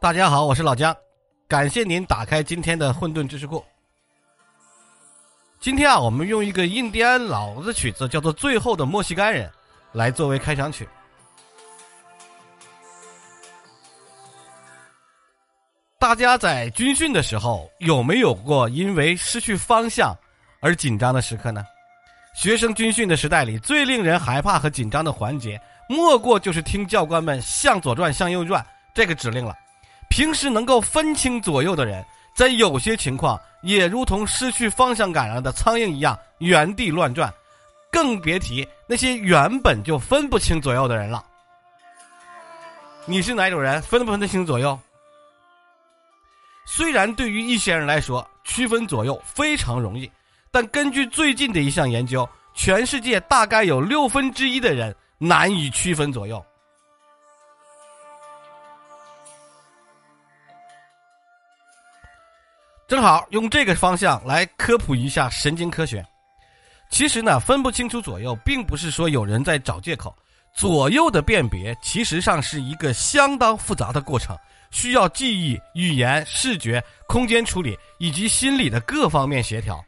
大家好，我是老姜，感谢您打开今天的混沌知识库。今天啊，我们用一个印第安老的曲子，叫做《最后的墨西干人》，来作为开场曲。大家在军训的时候，有没有过因为失去方向而紧张的时刻呢？学生军训的时代里，最令人害怕和紧张的环节，莫过就是听教官们向左转、向右转这个指令了。平时能够分清左右的人，在有些情况也如同失去方向感了的苍蝇一样原地乱转，更别提那些原本就分不清左右的人了。你是哪种人？分不分得清左右？虽然对于一些人来说区分左右非常容易，但根据最近的一项研究，全世界大概有六分之一的人难以区分左右。正好用这个方向来科普一下神经科学。其实呢，分不清楚左右，并不是说有人在找借口。左右的辨别，其实上是一个相当复杂的过程，需要记忆、语言、视觉、空间处理以及心理的各方面协调。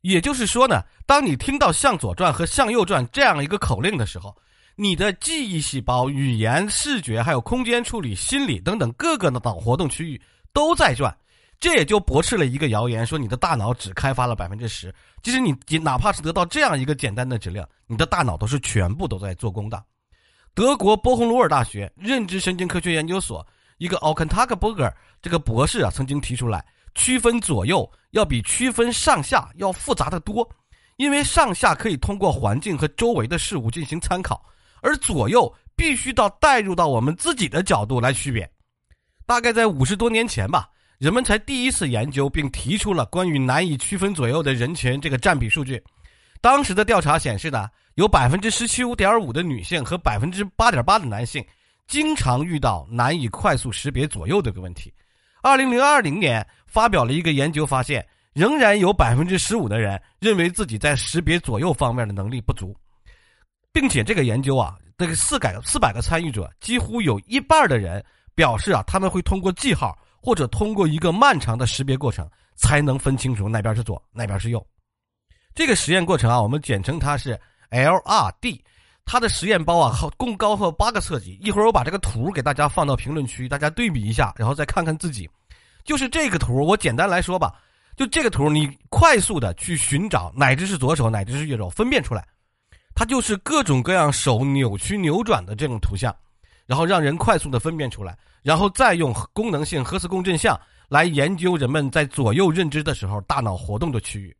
也就是说呢，当你听到“向左转”和“向右转”这样一个口令的时候，你的记忆细胞、语言、视觉、还有空间处理、心理等等各个的脑活动区域都在转。这也就驳斥了一个谣言，说你的大脑只开发了百分之十。其实你哪怕是得到这样一个简单的指令，你的大脑都是全部都在做工的。德国波鸿鲁尔大学认知神经科学研究所一个奥肯塔克伯格这个博士啊，曾经提出来，区分左右要比区分上下要复杂的多，因为上下可以通过环境和周围的事物进行参考，而左右必须到带入到我们自己的角度来区别。大概在五十多年前吧。人们才第一次研究并提出了关于难以区分左右的人群这个占比数据。当时的调查显示呢，有百分之十七点五的女性和百分之八点八的男性经常遇到难以快速识别左右这个问题。二零零二零年发表了一个研究，发现仍然有百分之十五的人认为自己在识别左右方面的能力不足，并且这个研究啊，这个四百四百个参与者几乎有一半的人表示啊，他们会通过记号。或者通过一个漫长的识别过程，才能分清楚哪边是左，哪边是右。这个实验过程啊，我们简称它是 LRD。它的实验包啊，共高和八个测级。一会儿我把这个图给大家放到评论区，大家对比一下，然后再看看自己。就是这个图，我简单来说吧，就这个图，你快速的去寻找哪只是左手，哪只是右手，分辨出来。它就是各种各样手扭曲扭转的这种图像。然后让人快速的分辨出来，然后再用功能性核磁共振像来研究人们在左右认知的时候大脑活动的区域。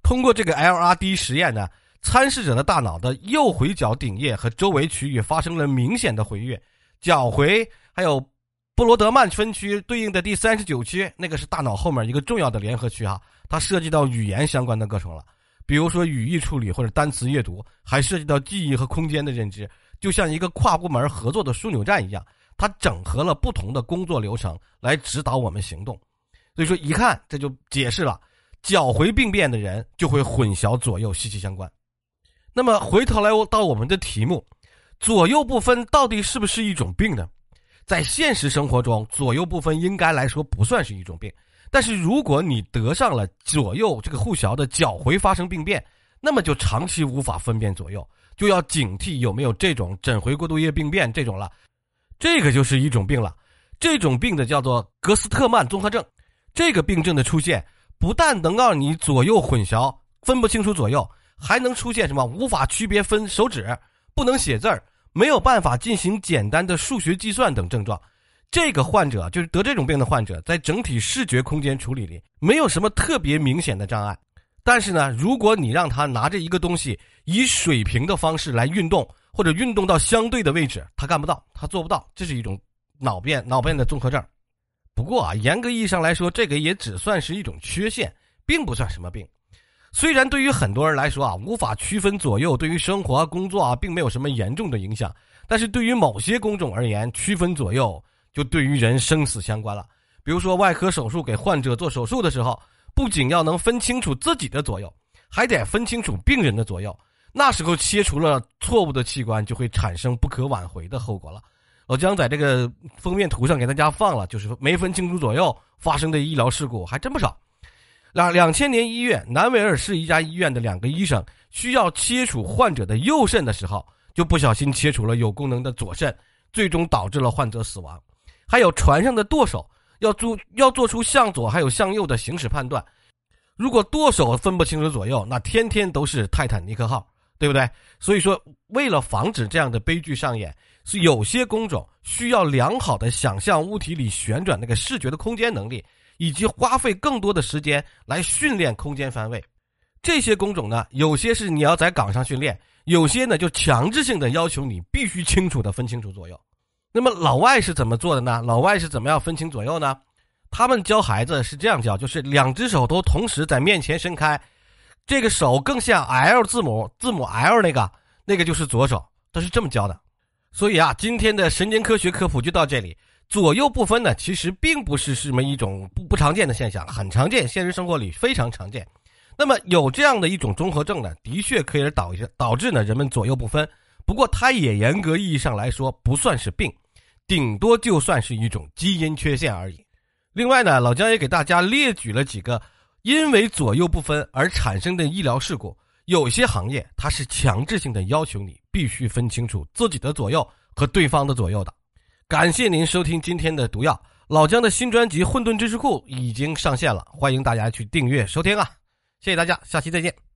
通过这个 LRD 实验呢，参试者的大脑的右回角顶叶和周围区域发生了明显的回跃，角回还有布罗德曼分区对应的第三十九区，那个是大脑后面一个重要的联合区哈，它涉及到语言相关的过程了，比如说语义处理或者单词阅读，还涉及到记忆和空间的认知。就像一个跨部门合作的枢纽站一样，它整合了不同的工作流程来指导我们行动。所以说，一看这就解释了，脚回病变的人就会混淆左右息息相关。那么回头来到我们的题目，左右不分到底是不是一种病呢？在现实生活中，左右不分应该来说不算是一种病。但是如果你得上了左右这个互淆的脚回发生病变，那么就长期无法分辨左右。就要警惕有没有这种枕回过度液病变这种了，这个就是一种病了。这种病的叫做格斯特曼综合症。这个病症的出现，不但能让你左右混淆，分不清楚左右，还能出现什么无法区别分手指、不能写字儿、没有办法进行简单的数学计算等症状。这个患者就是得这种病的患者，在整体视觉空间处理里没有什么特别明显的障碍。但是呢，如果你让他拿着一个东西以水平的方式来运动，或者运动到相对的位置，他干不到，他做不到，这是一种脑变脑变的综合症。不过啊，严格意义上来说，这个也只算是一种缺陷，并不算什么病。虽然对于很多人来说啊，无法区分左右，对于生活、工作啊，并没有什么严重的影响。但是对于某些工种而言，区分左右就对于人生死相关了。比如说外科手术给患者做手术的时候。不仅要能分清楚自己的左右，还得分清楚病人的左右。那时候切除了错误的器官，就会产生不可挽回的后果了。老姜在这个封面图上给大家放了，就是没分清楚左右发生的医疗事故还真不少。两两千年一月，南维尔市一家医院的两个医生需要切除患者的右肾的时候，就不小心切除了有功能的左肾，最终导致了患者死亡。还有船上的舵手要做要做出向左还有向右的行驶判断，如果舵手分不清楚左右，那天天都是泰坦尼克号，对不对？所以说，为了防止这样的悲剧上演。是有些工种需要良好的想象物体里旋转那个视觉的空间能力，以及花费更多的时间来训练空间方位。这些工种呢，有些是你要在岗上训练，有些呢就强制性的要求你必须清楚的分清楚左右。那么老外是怎么做的呢？老外是怎么样分清左右呢？他们教孩子是这样教，就是两只手都同时在面前伸开，这个手更像 L 字母，字母 L 那个，那个就是左手，他是这么教的。所以啊，今天的神经科学科普就到这里。左右不分呢，其实并不是什么一种不不常见的现象，很常见，现实生活里非常常见。那么有这样的一种综合症呢，的确可以导致导致呢人们左右不分。不过它也严格意义上来说不算是病，顶多就算是一种基因缺陷而已。另外呢，老姜也给大家列举了几个因为左右不分而产生的医疗事故。有些行业它是强制性的要求你必须分清楚自己的左右和对方的左右的。感谢您收听今天的毒药，老姜的新专辑《混沌知识库》已经上线了，欢迎大家去订阅收听啊！谢谢大家，下期再见。